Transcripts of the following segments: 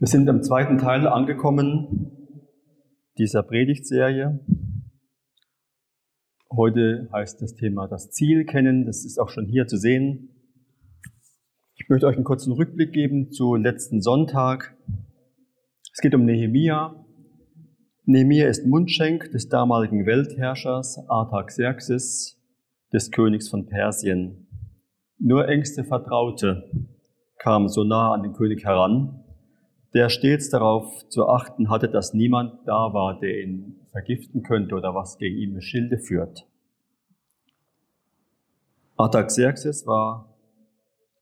Wir sind am zweiten Teil angekommen dieser Predigtserie. Heute heißt das Thema das Ziel kennen. Das ist auch schon hier zu sehen. Ich möchte euch einen kurzen Rückblick geben zu letzten Sonntag. Es geht um Nehemia. Nehemia ist Mundschenk des damaligen Weltherrschers Artaxerxes, des Königs von Persien. Nur engste Vertraute kamen so nah an den König heran, der stets darauf zu achten hatte, dass niemand da war, der ihn vergiften könnte oder was gegen ihn mit Schilde führt. Artaxerxes war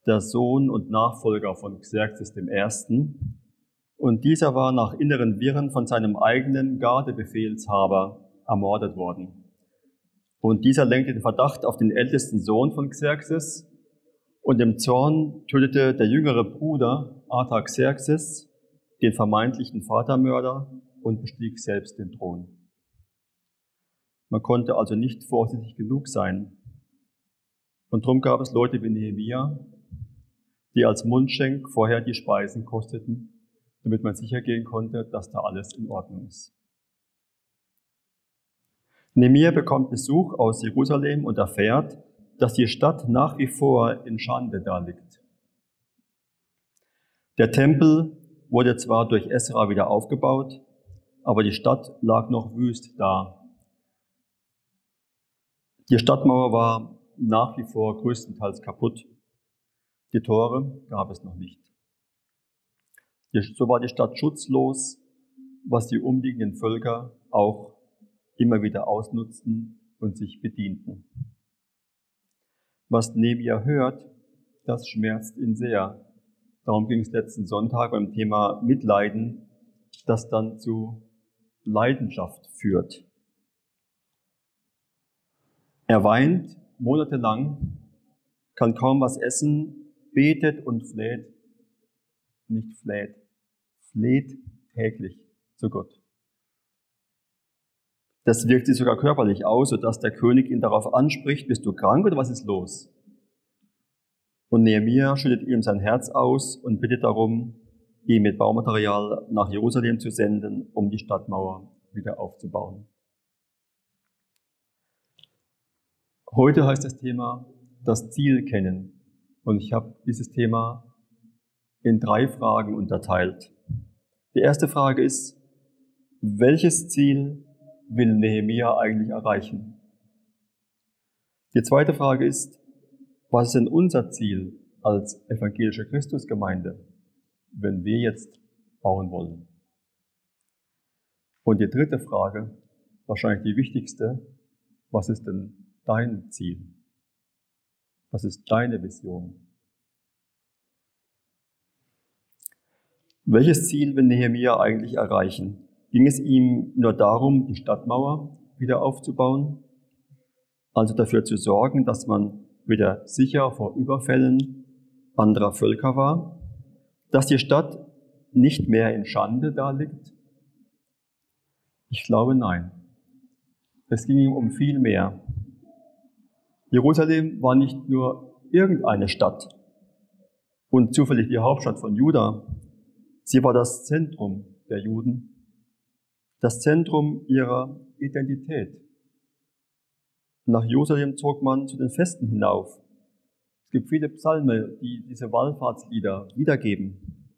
der Sohn und Nachfolger von Xerxes I. Und dieser war nach inneren Wirren von seinem eigenen Gardebefehlshaber ermordet worden. Und dieser lenkte den Verdacht auf den ältesten Sohn von Xerxes und im Zorn tötete der jüngere Bruder Artaxerxes den vermeintlichen Vatermörder und bestieg selbst den Thron. Man konnte also nicht vorsichtig genug sein. Und darum gab es Leute wie Nehemia, die als Mundschenk vorher die Speisen kosteten, damit man sicher gehen konnte, dass da alles in Ordnung ist. Nehemia bekommt Besuch aus Jerusalem und erfährt, dass die Stadt nach wie vor in Schande da liegt. Der Tempel wurde zwar durch Esra wieder aufgebaut, aber die Stadt lag noch wüst da. Die Stadtmauer war nach wie vor größtenteils kaputt. Die Tore gab es noch nicht. So war die Stadt schutzlos, was die umliegenden Völker auch immer wieder ausnutzten und sich bedienten. Was Nebia hört, das schmerzt ihn sehr. Darum ging es letzten Sonntag beim Thema Mitleiden, das dann zu Leidenschaft führt. Er weint monatelang, kann kaum was essen, betet und fleht, nicht fleht, fleht täglich zu Gott. Das wirkt sich sogar körperlich aus, sodass der König ihn darauf anspricht, bist du krank oder was ist los? Und Nehemiah schüttet ihm sein Herz aus und bittet darum, ihn mit Baumaterial nach Jerusalem zu senden, um die Stadtmauer wieder aufzubauen. Heute heißt das Thema das Ziel kennen. Und ich habe dieses Thema in drei Fragen unterteilt. Die erste Frage ist, welches Ziel will Nehemiah eigentlich erreichen? Die zweite Frage ist, was ist denn unser Ziel als evangelische Christusgemeinde, wenn wir jetzt bauen wollen? Und die dritte Frage, wahrscheinlich die wichtigste, was ist denn dein Ziel? Was ist deine Vision? Welches Ziel will Nehemiah eigentlich erreichen? Ging es ihm nur darum, die Stadtmauer wieder aufzubauen? Also dafür zu sorgen, dass man wieder sicher vor Überfällen anderer Völker war, dass die Stadt nicht mehr in Schande da liegt? Ich glaube nein. Es ging ihm um viel mehr. Jerusalem war nicht nur irgendeine Stadt und zufällig die Hauptstadt von Juda. Sie war das Zentrum der Juden, das Zentrum ihrer Identität. Nach Jerusalem zog man zu den Festen hinauf. Es gibt viele Psalme, die diese Wallfahrtslieder wiedergeben.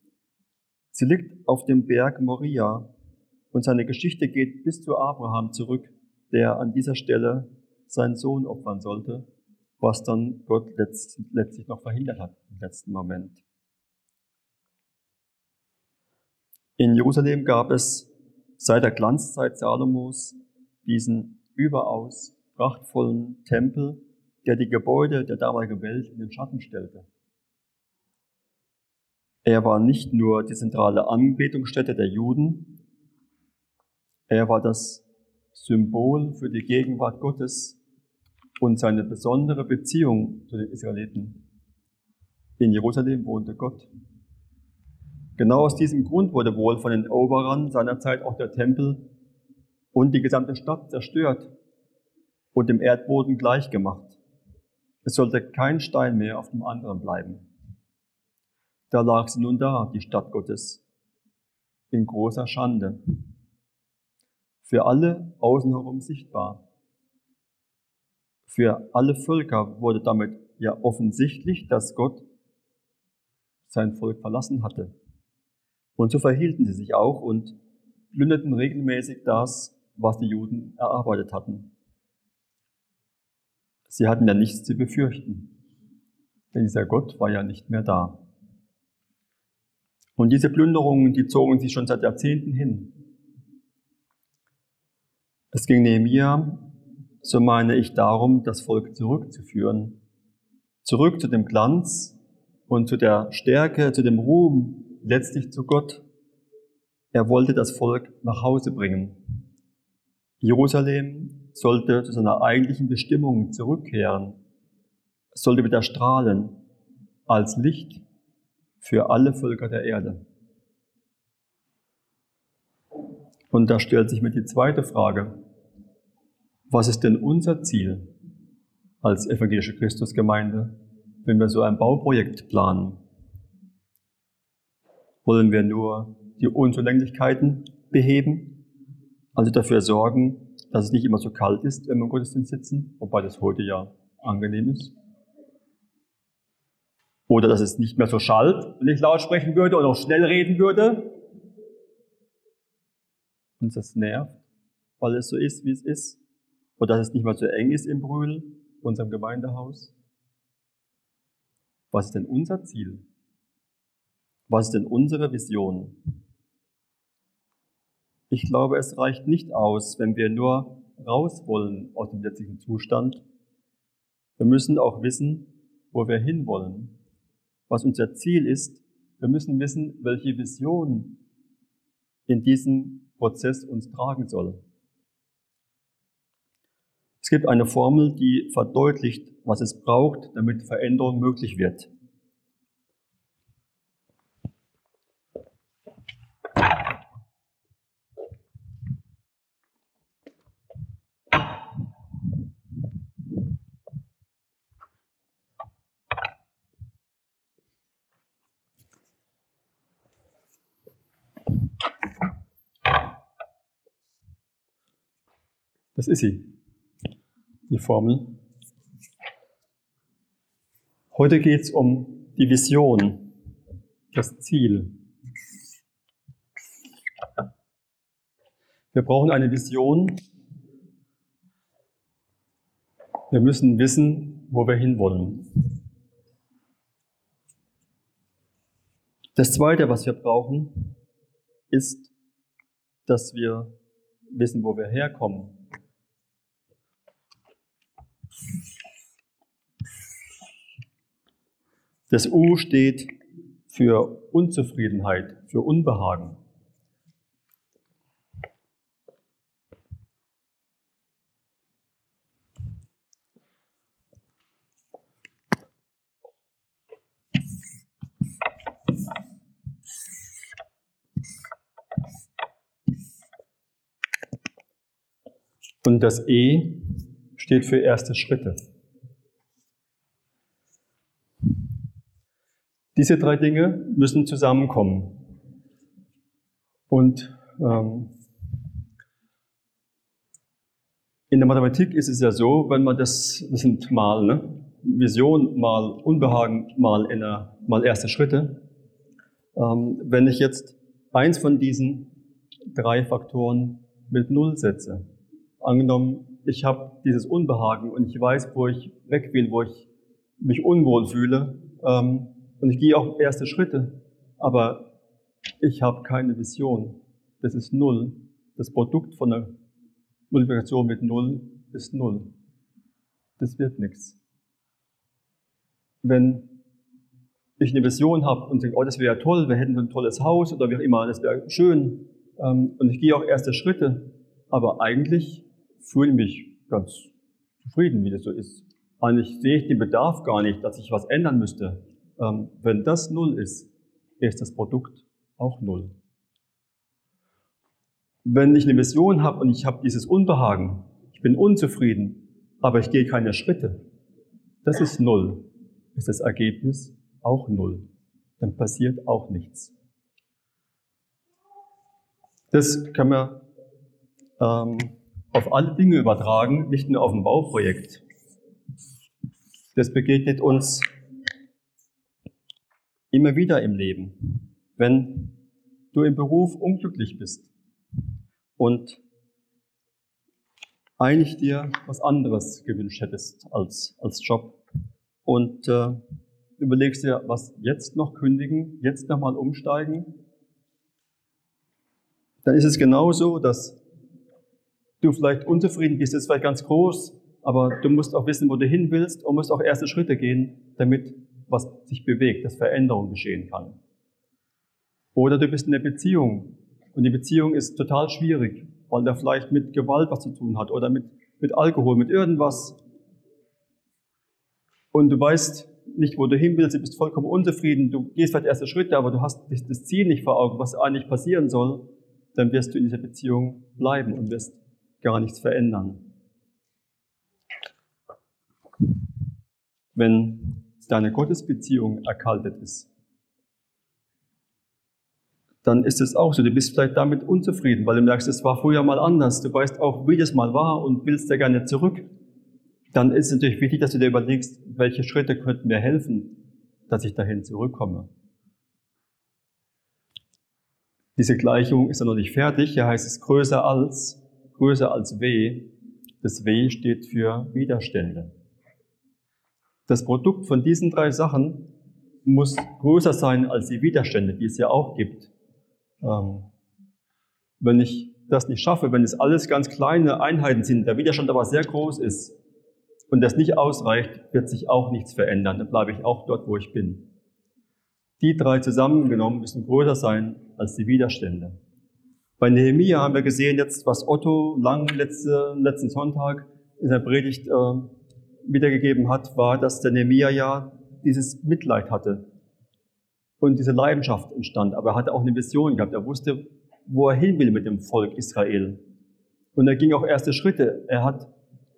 Sie liegt auf dem Berg Moria und seine Geschichte geht bis zu Abraham zurück, der an dieser Stelle seinen Sohn opfern sollte, was dann Gott letztlich noch verhindert hat im letzten Moment. In Jerusalem gab es seit der Glanzzeit Salomos diesen überaus prachtvollen Tempel, der die Gebäude der damaligen Welt in den Schatten stellte. Er war nicht nur die zentrale Anbetungsstätte der Juden, er war das Symbol für die Gegenwart Gottes und seine besondere Beziehung zu den Israeliten. In Jerusalem wohnte Gott. Genau aus diesem Grund wurde wohl von den Eroberern seinerzeit auch der Tempel und die gesamte Stadt zerstört und dem Erdboden gleichgemacht. Es sollte kein Stein mehr auf dem anderen bleiben. Da lag sie nun da, die Stadt Gottes, in großer Schande. Für alle außenherum sichtbar. Für alle Völker wurde damit ja offensichtlich, dass Gott sein Volk verlassen hatte. Und so verhielten sie sich auch und plünderten regelmäßig das, was die Juden erarbeitet hatten. Sie hatten ja nichts zu befürchten, denn dieser Gott war ja nicht mehr da. Und diese Plünderungen, die zogen sich schon seit Jahrzehnten hin. Es ging Nehemiah, so meine ich, darum, das Volk zurückzuführen, zurück zu dem Glanz und zu der Stärke, zu dem Ruhm, letztlich zu Gott. Er wollte das Volk nach Hause bringen. Jerusalem sollte zu seiner eigentlichen Bestimmung zurückkehren, sollte wieder strahlen als Licht für alle Völker der Erde. Und da stellt sich mir die zweite Frage. Was ist denn unser Ziel als evangelische Christusgemeinde, wenn wir so ein Bauprojekt planen? Wollen wir nur die Unzulänglichkeiten beheben, also dafür sorgen, dass es nicht immer so kalt ist, wenn wir im Gottesdienst sitzen, wobei das heute ja angenehm ist? Oder dass es nicht mehr so schallt, wenn ich laut sprechen würde oder auch schnell reden würde. Uns das nervt, weil es so ist, wie es ist. Oder dass es nicht mehr so eng ist im Brühl, unserem Gemeindehaus. Was ist denn unser Ziel? Was ist denn unsere Vision? Ich glaube, es reicht nicht aus, wenn wir nur raus wollen aus dem jetzigen Zustand. Wir müssen auch wissen, wo wir hinwollen was unser Ziel ist. Wir müssen wissen, welche Vision in diesem Prozess uns tragen soll. Es gibt eine Formel, die verdeutlicht, was es braucht, damit Veränderung möglich wird. Das ist sie, die Formel. Heute geht es um die Vision, das Ziel. Wir brauchen eine Vision. Wir müssen wissen, wo wir hinwollen. Das Zweite, was wir brauchen, ist, dass wir wissen, wo wir herkommen. Das U steht für Unzufriedenheit, für Unbehagen. Und das E steht für erste Schritte. Diese drei Dinge müssen zusammenkommen. Und ähm, in der Mathematik ist es ja so, wenn man das, das sind mal ne, Vision, mal Unbehagen, mal, inner, mal erste Schritte. Ähm, wenn ich jetzt eins von diesen drei Faktoren mit Null setze, angenommen, ich habe dieses Unbehagen und ich weiß, wo ich weg will, wo ich mich unwohl fühle, ähm, und ich gehe auch erste Schritte, aber ich habe keine Vision. Das ist null. Das Produkt von einer Multiplikation mit null ist null. Das wird nichts. Wenn ich eine Vision habe und denke, oh, das wäre toll, wir hätten so ein tolles Haus oder wie auch immer, das wäre schön, ähm, und ich gehe auch erste Schritte, aber eigentlich fühle ich mich ganz zufrieden, wie das so ist. Eigentlich sehe ich den Bedarf gar nicht, dass ich was ändern müsste. Ähm, wenn das null ist, ist das Produkt auch null. Wenn ich eine Vision habe und ich habe dieses Unbehagen, ich bin unzufrieden, aber ich gehe keine Schritte, das ist null. Ist das Ergebnis auch null. Dann passiert auch nichts. Das kann man ähm, auf alle Dinge übertragen, nicht nur auf ein Bauprojekt. Das begegnet uns immer wieder im Leben. Wenn du im Beruf unglücklich bist und eigentlich dir was anderes gewünscht hättest als, als Job und äh, überlegst dir, was jetzt noch kündigen, jetzt nochmal umsteigen, dann ist es genauso, dass du vielleicht unzufrieden bist, ist vielleicht ganz groß, aber du musst auch wissen, wo du hin willst und musst auch erste Schritte gehen, damit was sich bewegt, dass Veränderung geschehen kann. Oder du bist in einer Beziehung und die Beziehung ist total schwierig, weil der vielleicht mit Gewalt was zu tun hat oder mit, mit Alkohol, mit irgendwas. Und du weißt nicht, wo du hin willst, du bist vollkommen unzufrieden, du gehst vielleicht erste Schritte, aber du hast das Ziel nicht vor Augen, was eigentlich passieren soll, dann wirst du in dieser Beziehung bleiben und wirst gar nichts verändern. Wenn deine Gottesbeziehung erkaltet ist, dann ist es auch so. Du bist vielleicht damit unzufrieden, weil du merkst, es war früher mal anders. Du weißt auch, wie das mal war und willst da gerne zurück. Dann ist es natürlich wichtig, dass du dir überlegst, welche Schritte könnten mir helfen, dass ich dahin zurückkomme. Diese Gleichung ist ja noch nicht fertig. Hier heißt es größer als, größer als W. Das W steht für Widerstände. Das Produkt von diesen drei Sachen muss größer sein als die Widerstände, die es ja auch gibt. Ähm, wenn ich das nicht schaffe, wenn es alles ganz kleine Einheiten sind, der Widerstand aber sehr groß ist und das nicht ausreicht, wird sich auch nichts verändern. Dann bleibe ich auch dort, wo ich bin. Die drei zusammengenommen müssen größer sein als die Widerstände. Bei Nehemia haben wir gesehen jetzt, was Otto lang letzte, letzten Sonntag in seiner Predigt äh, wiedergegeben hat, war, dass der Nehemia ja dieses Mitleid hatte und diese Leidenschaft entstand. Aber er hatte auch eine Vision gehabt. Er wusste, wo er hin will mit dem Volk Israel. Und er ging auch erste Schritte. Er hat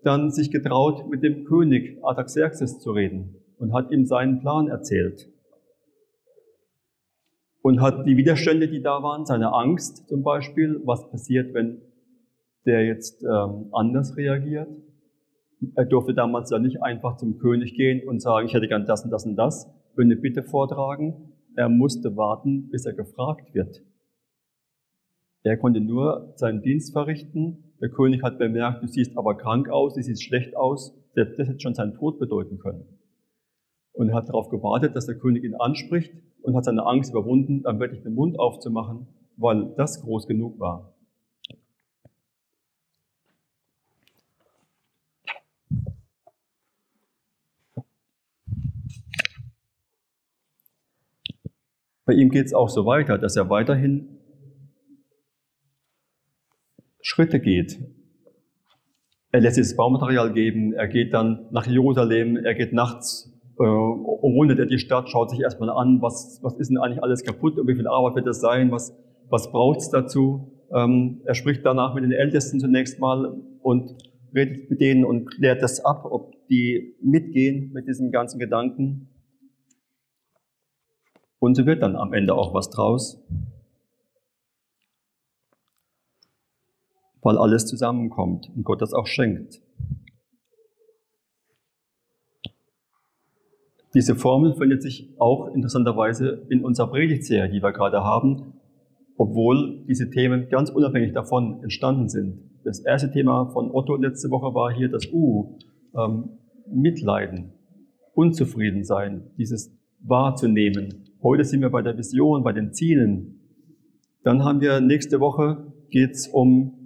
dann sich getraut, mit dem König Artaxerxes zu reden und hat ihm seinen Plan erzählt und hat die Widerstände, die da waren, seine Angst zum Beispiel, was passiert, wenn der jetzt ähm, anders reagiert. Er durfte damals ja nicht einfach zum König gehen und sagen, ich hätte gern das und das und das und eine Bitte vortragen. Er musste warten, bis er gefragt wird. Er konnte nur seinen Dienst verrichten. Der König hat bemerkt, du siehst aber krank aus, du siehst schlecht aus. Das hätte schon seinen Tod bedeuten können. Und er hat darauf gewartet, dass der König ihn anspricht und hat seine Angst überwunden, dann wirklich den Mund aufzumachen, weil das groß genug war. Bei ihm geht es auch so weiter, dass er weiterhin Schritte geht. Er lässt sich das Baumaterial geben, er geht dann nach Jerusalem, er geht nachts rundet er die Stadt, schaut sich erstmal an, was, was ist denn eigentlich alles kaputt und wie viel Arbeit wird das sein, was, was braucht es dazu. Ähm, er spricht danach mit den Ältesten zunächst mal und redet mit denen und klärt das ab, ob die mitgehen mit diesem ganzen Gedanken. Und so wird dann am Ende auch was draus, weil alles zusammenkommt und Gott das auch schenkt. Diese Formel findet sich auch interessanterweise in unserer Predigtserie, die wir gerade haben, obwohl diese Themen ganz unabhängig davon entstanden sind. Das erste Thema von Otto letzte Woche war hier das U, ähm, Mitleiden, unzufrieden sein, dieses wahrzunehmen. Heute sind wir bei der Vision, bei den Zielen. Dann haben wir nächste Woche geht's um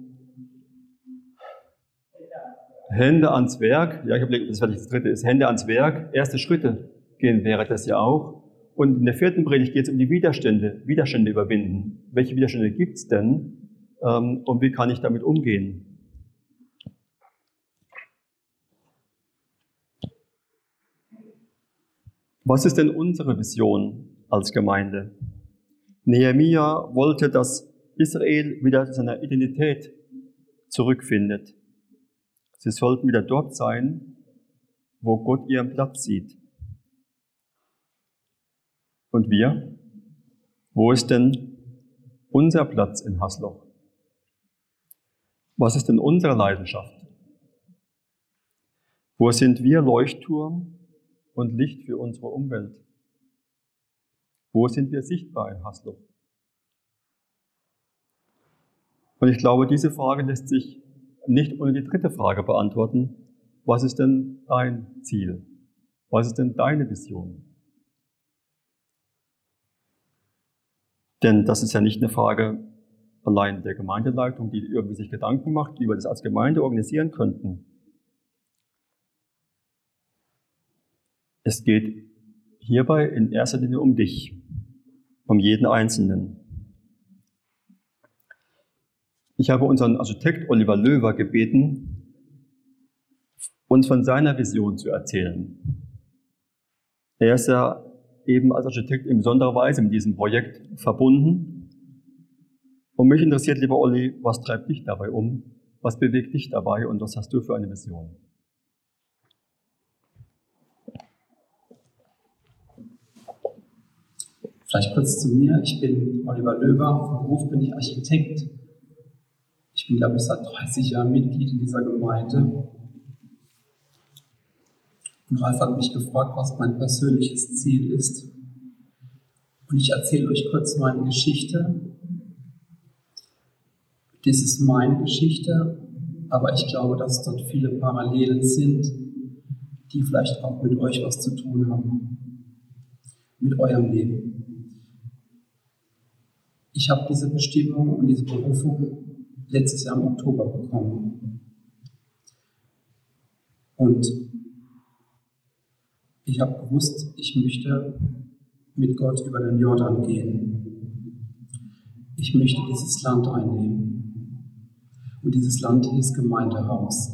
Hände ans Werk. Ja, ich habe das das dritte ist Hände ans Werk, erste Schritte gehen wäre das ja auch. Und in der vierten Predigt geht es um die Widerstände, Widerstände überwinden. Welche Widerstände gibt es denn ähm, und wie kann ich damit umgehen? Was ist denn unsere Vision als Gemeinde? Nehemiah wollte, dass Israel wieder zu seiner Identität zurückfindet. Sie sollten wieder dort sein, wo Gott ihren Platz sieht. Und wir? Wo ist denn unser Platz in Hasloch? Was ist denn unsere Leidenschaft? Wo sind wir Leuchtturm und Licht für unsere Umwelt? Wo sind wir sichtbar in Haslo? Und ich glaube, diese Frage lässt sich nicht ohne die dritte Frage beantworten. Was ist denn dein Ziel? Was ist denn deine Vision? Denn das ist ja nicht eine Frage allein der Gemeindeleitung, die irgendwie sich Gedanken macht, wie wir das als Gemeinde organisieren könnten. Es geht hierbei in erster Linie um dich, um jeden Einzelnen. Ich habe unseren Architekt Oliver Löwer gebeten, uns von seiner Vision zu erzählen. Er ist ja eben als Architekt in besonderer Weise mit diesem Projekt verbunden. Und mich interessiert, lieber Olli, was treibt dich dabei um? Was bewegt dich dabei und was hast du für eine Vision? Vielleicht kurz zu mir. Ich bin Oliver Löwer. Vom Beruf bin ich Architekt. Ich bin, glaube ich, seit 30 Jahren Mitglied in dieser Gemeinde. Und Ralf hat mich gefragt, was mein persönliches Ziel ist. Und ich erzähle euch kurz meine Geschichte. Das ist meine Geschichte, aber ich glaube, dass dort viele Parallelen sind, die vielleicht auch mit euch was zu tun haben. Mit eurem Leben. Ich habe diese Bestimmung und diese Berufung letztes Jahr im Oktober bekommen. Und ich habe gewusst, ich möchte mit Gott über den Jordan gehen. Ich möchte dieses Land einnehmen. Und dieses Land hieß Gemeindehaus.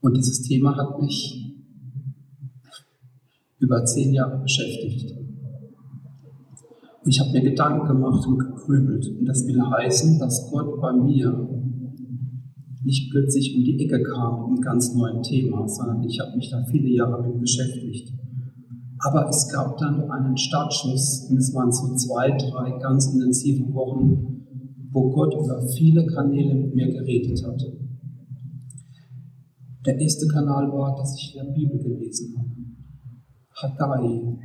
Und dieses Thema hat mich über zehn Jahre beschäftigt. Und ich habe mir Gedanken gemacht und gegrübelt. Und das will heißen, dass Gott bei mir nicht plötzlich um die Ecke kam mit einem ganz neuen Thema, sondern ich habe mich da viele Jahre mit beschäftigt. Aber es gab dann einen Startschuss und es waren so zwei, drei ganz intensive Wochen, wo Gott über viele Kanäle mit mir geredet hat. Der erste Kanal war, dass ich in der Bibel gelesen habe. Haggai,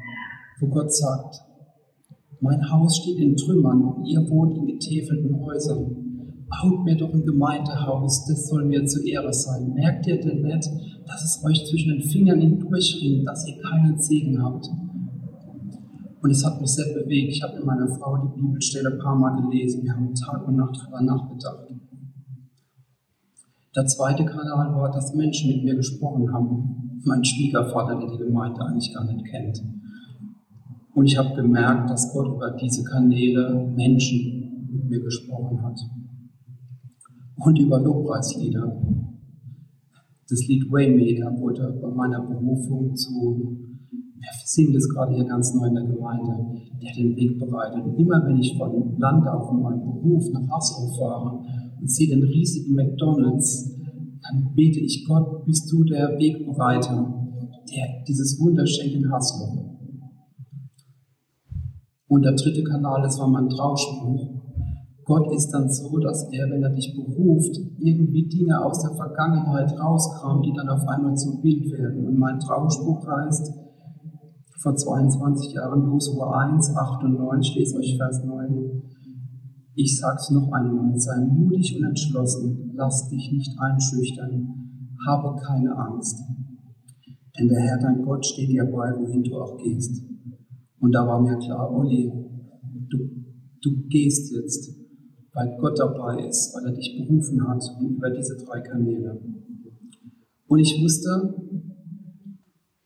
wo Gott sagt, mein Haus steht in Trümmern und ihr wohnt in getäfelten Häusern. Baut mir doch ein Gemeindehaus, das soll mir zur Ehre sein. Merkt ihr denn nicht, dass es euch zwischen den Fingern hindurchrinnt, dass ihr keinen Segen habt? Und es hat mich sehr bewegt. Ich habe mit meiner Frau die Bibelstelle ein paar Mal gelesen. Wir haben Tag und Nacht darüber nachgedacht. Der zweite Kanal war, dass Menschen mit mir gesprochen haben. Mein Schwiegervater, der die Gemeinde eigentlich gar nicht kennt. Und ich habe gemerkt, dass Gott über diese Kanäle Menschen mit mir gesprochen hat. Und über Lobpreislieder. Das Lied Waymaker wurde bei meiner Berufung zu, wir singen das gerade hier ganz neu in der Gemeinde, der den Weg bereitet. Und immer wenn ich von Land auf meinen Beruf nach Haslo fahre und sehe den riesigen McDonalds, dann bete ich Gott, bist du der Wegbereiter, der dieses Wunder schenkt in Haslo. Und der dritte Kanal, das war mein Trauspruch. Gott ist dann so, dass er, wenn er dich beruft, irgendwie Dinge aus der Vergangenheit rauskramt, die dann auf einmal zum Bild werden. Und mein Trauspruch heißt, vor 22 Jahren, Josua 1, 8 und 9, ich lese euch Vers 9. Ich sag's noch einmal, sei mutig und entschlossen, lass dich nicht einschüchtern, habe keine Angst. Denn der Herr dein Gott steht dir bei, wohin du auch gehst. Und da war mir klar, Olli, du, du gehst jetzt, weil Gott dabei ist, weil er dich berufen hat und über diese drei Kanäle. Und ich wusste,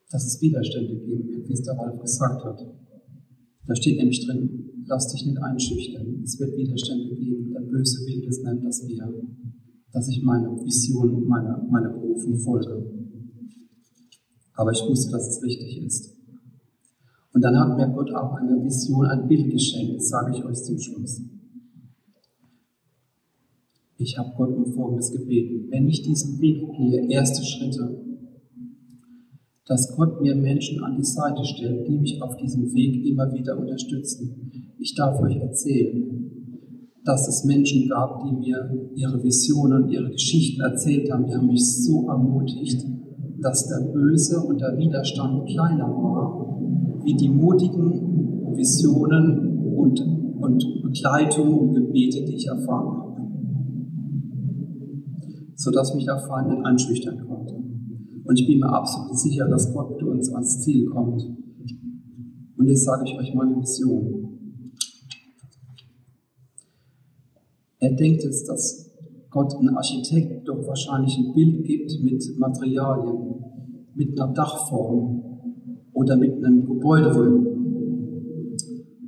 dass es Widerstände geben wird, wie es der Ralf gesagt hat. Da steht nämlich drin, lass dich nicht einschüchtern. Es wird Widerstände geben. Der Böse will es nicht, dass wir, dass ich meine Vision und meine, meine Berufung folge. Aber ich wusste, dass es richtig ist. Und dann hat mir Gott auch eine Vision, ein Bild geschenkt, das sage ich euch zum Schluss. Ich habe Gott um Folgendes gebeten. Wenn ich diesen Weg gehe, erste Schritte, dass Gott mir Menschen an die Seite stellt, die mich auf diesem Weg immer wieder unterstützen. Ich darf euch erzählen, dass es Menschen gab, die mir ihre Visionen und ihre Geschichten erzählt haben. Die haben mich so ermutigt, dass der Böse und der Widerstand kleiner war, wie die mutigen Visionen und, und Begleitung und Gebete, die ich erfahren habe. Sodass mich der Feind nicht einschüchtern konnte. Und ich bin mir absolut sicher, dass Gott mit uns ans Ziel kommt. Und jetzt sage ich euch meine Vision. Er denkt jetzt, dass Gott ein Architekt doch wahrscheinlich ein Bild gibt mit Materialien, mit einer Dachform oder mit einem Gebäude.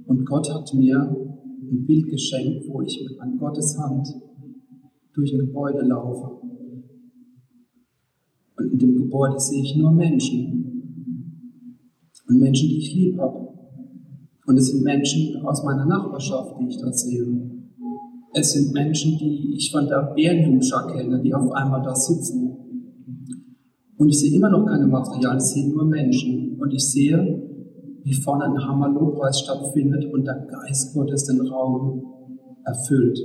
Und Gott hat mir ein Bild geschenkt, wo ich an Gottes Hand durch ein Gebäude laufe. Und in dem Gebäude sehe ich nur Menschen. Und Menschen, die ich lieb habe. Und es sind Menschen aus meiner Nachbarschaft, die ich da sehe. Es sind Menschen, die ich von der Bärenjungschar kenne, die auf einmal da sitzen. Und ich sehe immer noch keine Materialien, ich sehe nur Menschen. Und ich sehe, wie vorne ein Hammer-Lobpreis stattfindet und der Geist Gottes den Raum erfüllt.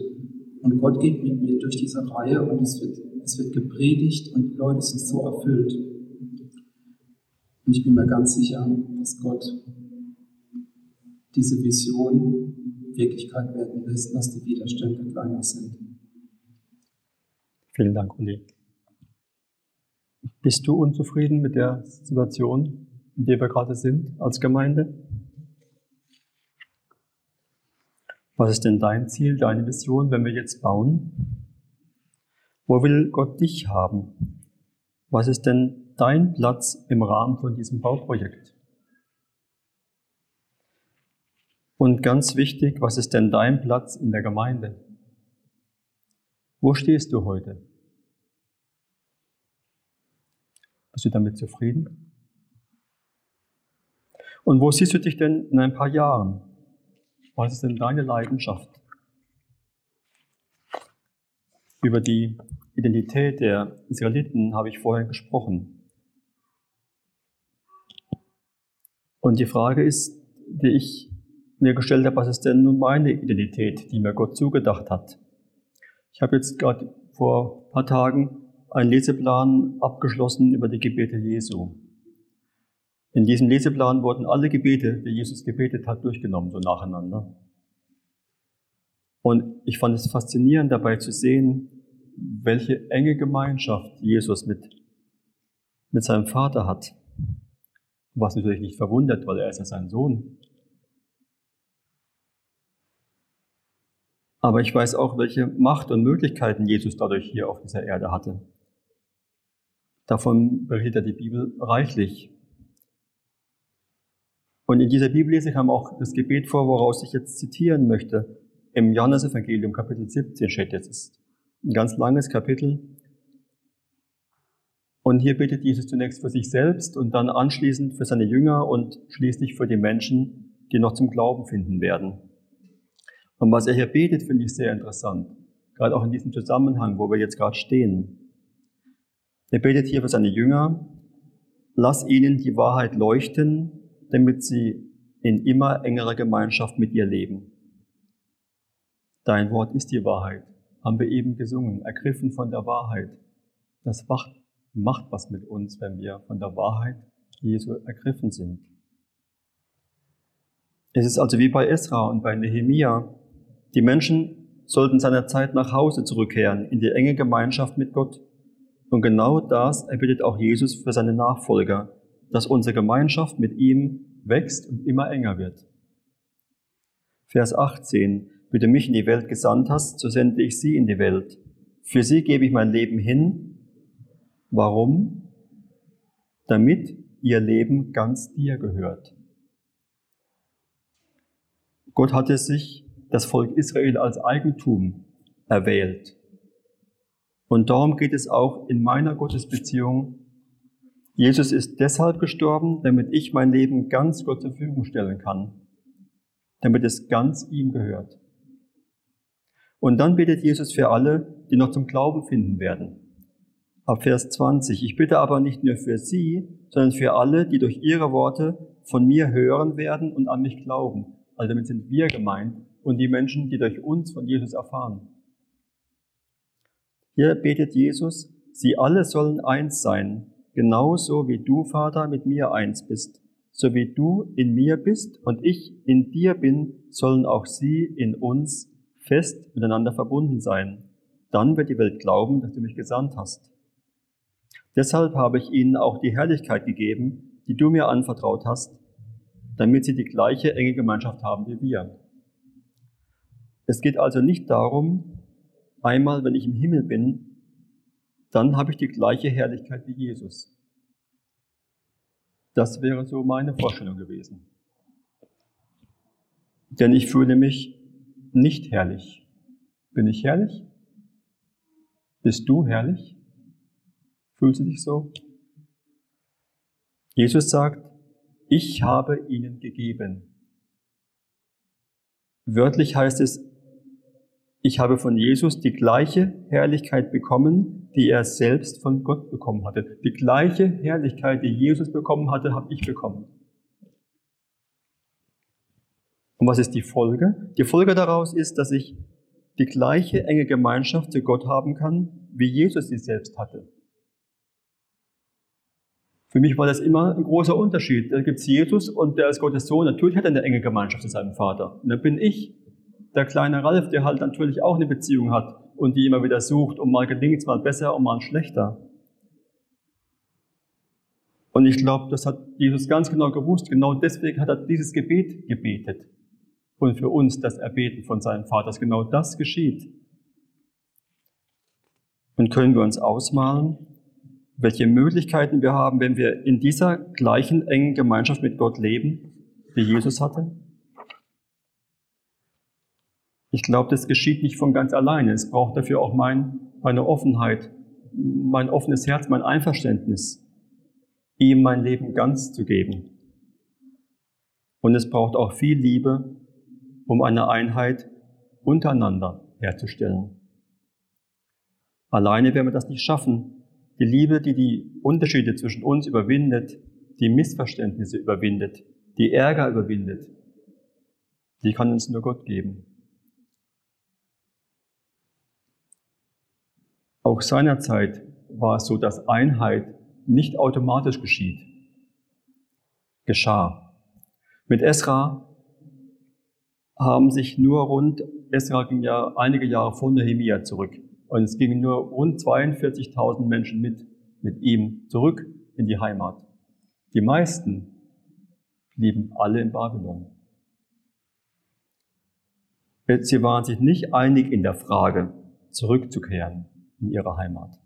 Und Gott geht mit mir durch diese Reihe und es wird, es wird gepredigt und die Leute sind so erfüllt. Und ich bin mir ganz sicher, dass Gott diese Vision Wirklichkeit werden lässt, dass die Widerstände kleiner sind. Vielen Dank, Uli. Bist du unzufrieden mit der Situation, in der wir gerade sind als Gemeinde? Was ist denn dein Ziel, deine Vision, wenn wir jetzt bauen? Wo will Gott dich haben? Was ist denn dein Platz im Rahmen von diesem Bauprojekt? Und ganz wichtig, was ist denn dein Platz in der Gemeinde? Wo stehst du heute? Bist du damit zufrieden? Und wo siehst du dich denn in ein paar Jahren? Was ist denn deine Leidenschaft? Über die Identität der Israeliten habe ich vorher gesprochen. Und die Frage ist, die ich mir gestellt habe, was ist denn nun meine Identität, die mir Gott zugedacht hat. Ich habe jetzt gerade vor ein paar Tagen einen Leseplan abgeschlossen über die Gebete Jesu. In diesem Leseplan wurden alle Gebete, die Jesus gebetet hat, durchgenommen, so nacheinander. Und ich fand es faszinierend dabei zu sehen, welche enge Gemeinschaft Jesus mit, mit seinem Vater hat. Was natürlich nicht verwundert, weil er ist ja sein Sohn. Aber ich weiß auch, welche Macht und Möglichkeiten Jesus dadurch hier auf dieser Erde hatte. Davon berichtet die Bibel reichlich. Und in dieser Bibel kam auch das Gebet vor, woraus ich jetzt zitieren möchte. Im Johannesevangelium Kapitel 17 steht jetzt. Ist ein ganz langes Kapitel. Und hier betet Jesus zunächst für sich selbst und dann anschließend für seine Jünger und schließlich für die Menschen, die noch zum Glauben finden werden. Und was er hier betet, finde ich sehr interessant. Gerade auch in diesem Zusammenhang, wo wir jetzt gerade stehen. Er betet hier für seine Jünger, lass ihnen die Wahrheit leuchten, damit sie in immer engerer Gemeinschaft mit dir leben. Dein Wort ist die Wahrheit, haben wir eben gesungen, ergriffen von der Wahrheit. Das macht was mit uns, wenn wir von der Wahrheit Jesu ergriffen sind. Es ist also wie bei Esra und bei Nehemia, die Menschen sollten seiner Zeit nach Hause zurückkehren, in die enge Gemeinschaft mit Gott. Und genau das erbittet auch Jesus für seine Nachfolger, dass unsere Gemeinschaft mit ihm wächst und immer enger wird. Vers 18. Wie du mich in die Welt gesandt hast, so sende ich sie in die Welt. Für sie gebe ich mein Leben hin. Warum? Damit ihr Leben ganz dir gehört. Gott hatte sich das Volk Israel als Eigentum erwählt. Und darum geht es auch in meiner Gottesbeziehung. Jesus ist deshalb gestorben, damit ich mein Leben ganz Gott zur Verfügung stellen kann, damit es ganz ihm gehört. Und dann betet Jesus für alle, die noch zum Glauben finden werden. Ab Vers 20. Ich bitte aber nicht nur für sie, sondern für alle, die durch ihre Worte von mir hören werden und an mich glauben. Also damit sind wir gemeint, und die Menschen, die durch uns von Jesus erfahren. Hier betet Jesus, sie alle sollen eins sein, genauso wie du, Vater, mit mir eins bist. So wie du in mir bist und ich in dir bin, sollen auch sie in uns fest miteinander verbunden sein. Dann wird die Welt glauben, dass du mich gesandt hast. Deshalb habe ich ihnen auch die Herrlichkeit gegeben, die du mir anvertraut hast, damit sie die gleiche enge Gemeinschaft haben wie wir. Es geht also nicht darum, einmal, wenn ich im Himmel bin, dann habe ich die gleiche Herrlichkeit wie Jesus. Das wäre so meine Vorstellung gewesen. Denn ich fühle mich nicht herrlich. Bin ich herrlich? Bist du herrlich? Fühlst du dich so? Jesus sagt, ich habe ihnen gegeben. Wörtlich heißt es, ich habe von Jesus die gleiche Herrlichkeit bekommen, die er selbst von Gott bekommen hatte. Die gleiche Herrlichkeit, die Jesus bekommen hatte, habe ich bekommen. Und was ist die Folge? Die Folge daraus ist, dass ich die gleiche enge Gemeinschaft zu Gott haben kann, wie Jesus sie selbst hatte. Für mich war das immer ein großer Unterschied. Da gibt es Jesus und der ist Gottes Sohn. Natürlich hat er eine enge Gemeinschaft zu seinem Vater. Und dann bin ich der kleine Ralf, der halt natürlich auch eine Beziehung hat und die immer wieder sucht und mal gelingt es mal besser und mal schlechter. Und ich glaube, das hat Jesus ganz genau gewusst. Genau deswegen hat er dieses Gebet gebetet. Und für uns das Erbeten von seinem Vater, dass genau das geschieht. Und können wir uns ausmalen, welche Möglichkeiten wir haben, wenn wir in dieser gleichen engen Gemeinschaft mit Gott leben, wie Jesus hatte? Ich glaube, das geschieht nicht von ganz alleine. Es braucht dafür auch mein, meine Offenheit, mein offenes Herz, mein Einverständnis, ihm mein Leben ganz zu geben. Und es braucht auch viel Liebe, um eine Einheit untereinander herzustellen. Alleine werden wir das nicht schaffen. Die Liebe, die die Unterschiede zwischen uns überwindet, die Missverständnisse überwindet, die Ärger überwindet, die kann uns nur Gott geben. Auch seinerzeit war es so, dass Einheit nicht automatisch geschieht. Geschah. Mit Esra haben sich nur rund, Esra ging ja einige Jahre vor Nehemia zurück. Und es gingen nur rund 42.000 Menschen mit, mit ihm zurück in die Heimat. Die meisten blieben alle in Babylon. Sie waren sich nicht einig in der Frage, zurückzukehren in ihre Heimat.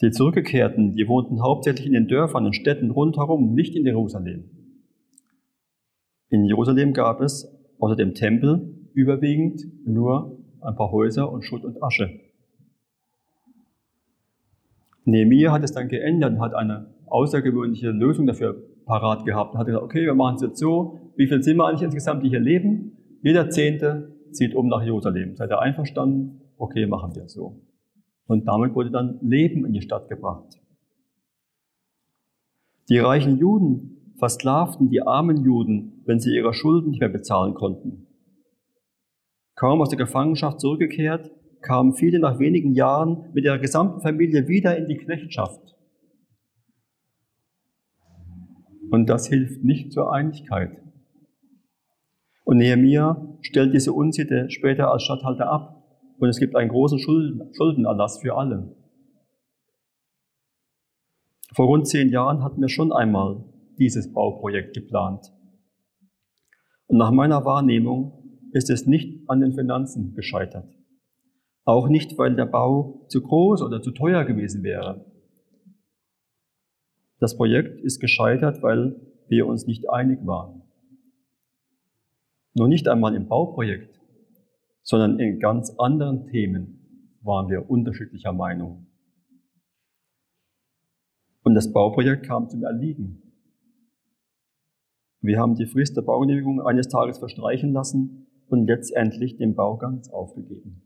Die Zurückgekehrten, die wohnten hauptsächlich in den Dörfern und Städten rundherum, nicht in Jerusalem. In Jerusalem gab es außer dem Tempel überwiegend nur ein paar Häuser und Schutt und Asche. Nehemiah hat es dann geändert und hat eine außergewöhnliche Lösung dafür parat gehabt. Er hat gesagt, okay, wir machen es jetzt so, wie viel sind wir eigentlich insgesamt, die hier leben? Jeder Zehnte zieht um nach Jerusalem. Seid ihr einverstanden? Okay, machen wir so. Und damit wurde dann Leben in die Stadt gebracht. Die reichen Juden versklavten die armen Juden, wenn sie ihre Schulden nicht mehr bezahlen konnten. Kaum aus der Gefangenschaft zurückgekehrt, kamen viele nach wenigen Jahren mit ihrer gesamten Familie wieder in die Knechtschaft. Und das hilft nicht zur Einigkeit. Und Nehemiah stellt diese Unsitte später als Statthalter ab und es gibt einen großen Schuldenerlass für alle. Vor rund zehn Jahren hatten wir schon einmal dieses Bauprojekt geplant. Und nach meiner Wahrnehmung ist es nicht an den Finanzen gescheitert. Auch nicht, weil der Bau zu groß oder zu teuer gewesen wäre. Das Projekt ist gescheitert, weil wir uns nicht einig waren. Nur nicht einmal im Bauprojekt, sondern in ganz anderen Themen waren wir unterschiedlicher Meinung. Und das Bauprojekt kam zum Erliegen. Wir haben die Frist der Baugenehmigung eines Tages verstreichen lassen und letztendlich den Bau ganz aufgegeben.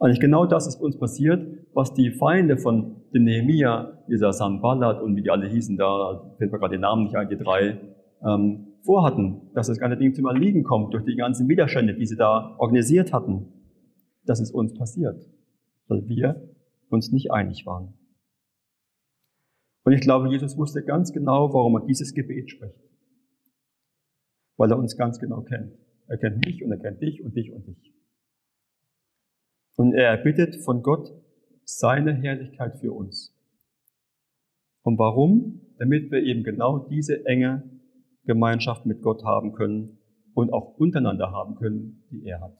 Eigentlich genau das ist uns passiert, was die Feinde von dem Nehemia, dieser Sanballat und wie die alle hießen da, fällt mir gerade den Namen nicht ein, die drei, ähm, vorhatten, dass das ganze Ding zum Erliegen kommt durch die ganzen Widerstände, die sie da organisiert hatten. Das ist uns passiert, weil wir uns nicht einig waren. Und ich glaube, Jesus wusste ganz genau, warum er dieses Gebet spricht. Weil er uns ganz genau kennt. Er kennt mich und er kennt dich und dich und dich. Und er erbittet von Gott seine Herrlichkeit für uns. Und warum? Damit wir eben genau diese enge Gemeinschaft mit Gott haben können und auch untereinander haben können, die er hat.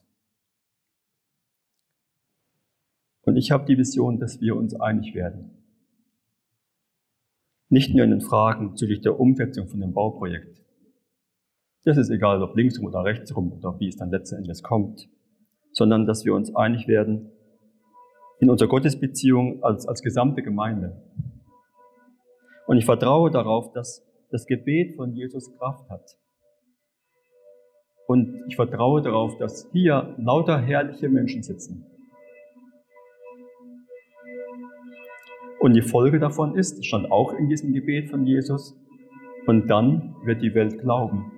Und ich habe die Vision, dass wir uns einig werden. Nicht nur in den Fragen bezüglich der Umsetzung von dem Bauprojekt. Das ist egal, ob linksrum oder rechtsrum oder wie es dann letzten Endes kommt, sondern dass wir uns einig werden in unserer Gottesbeziehung als, als gesamte Gemeinde. Und ich vertraue darauf, dass das Gebet von Jesus Kraft hat. Und ich vertraue darauf, dass hier lauter herrliche Menschen sitzen. Und die Folge davon ist, stand auch in diesem Gebet von Jesus, und dann wird die Welt glauben.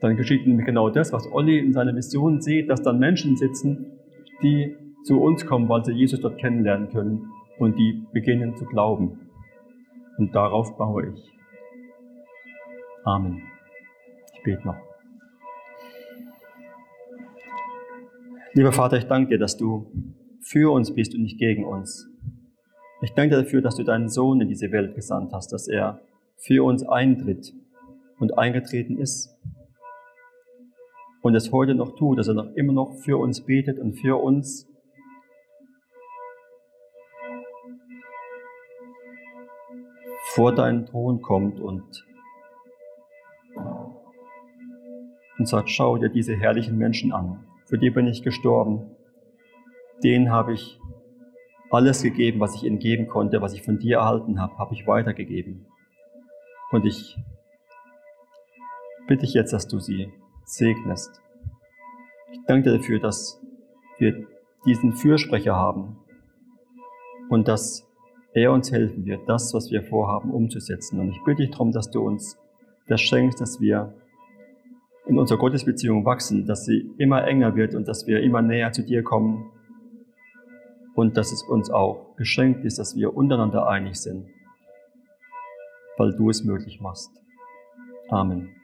Dann geschieht nämlich genau das, was Olli in seiner Mission sieht, dass dann Menschen sitzen, die zu uns kommen, weil sie Jesus dort kennenlernen können und die beginnen zu glauben. Und darauf baue ich. Amen. Ich bete noch. Lieber Vater, ich danke dir, dass du für uns bist und nicht gegen uns. Ich danke dir dafür, dass du deinen Sohn in diese Welt gesandt hast, dass er für uns eintritt und eingetreten ist. Und es heute noch tut, dass er noch immer noch für uns betet und für uns vor deinen Thron kommt und, und sagt, schau dir diese herrlichen Menschen an. Für die bin ich gestorben. Denen habe ich alles gegeben, was ich ihnen geben konnte, was ich von dir erhalten habe, habe ich weitergegeben. Und ich bitte dich jetzt, dass du sie segnest. Ich danke dir dafür, dass wir diesen Fürsprecher haben und dass er uns helfen wird, das, was wir vorhaben, umzusetzen. Und ich bitte dich darum, dass du uns das schenkst, dass wir in unserer Gottesbeziehung wachsen, dass sie immer enger wird und dass wir immer näher zu dir kommen und dass es uns auch geschenkt ist, dass wir untereinander einig sind, weil du es möglich machst. Amen.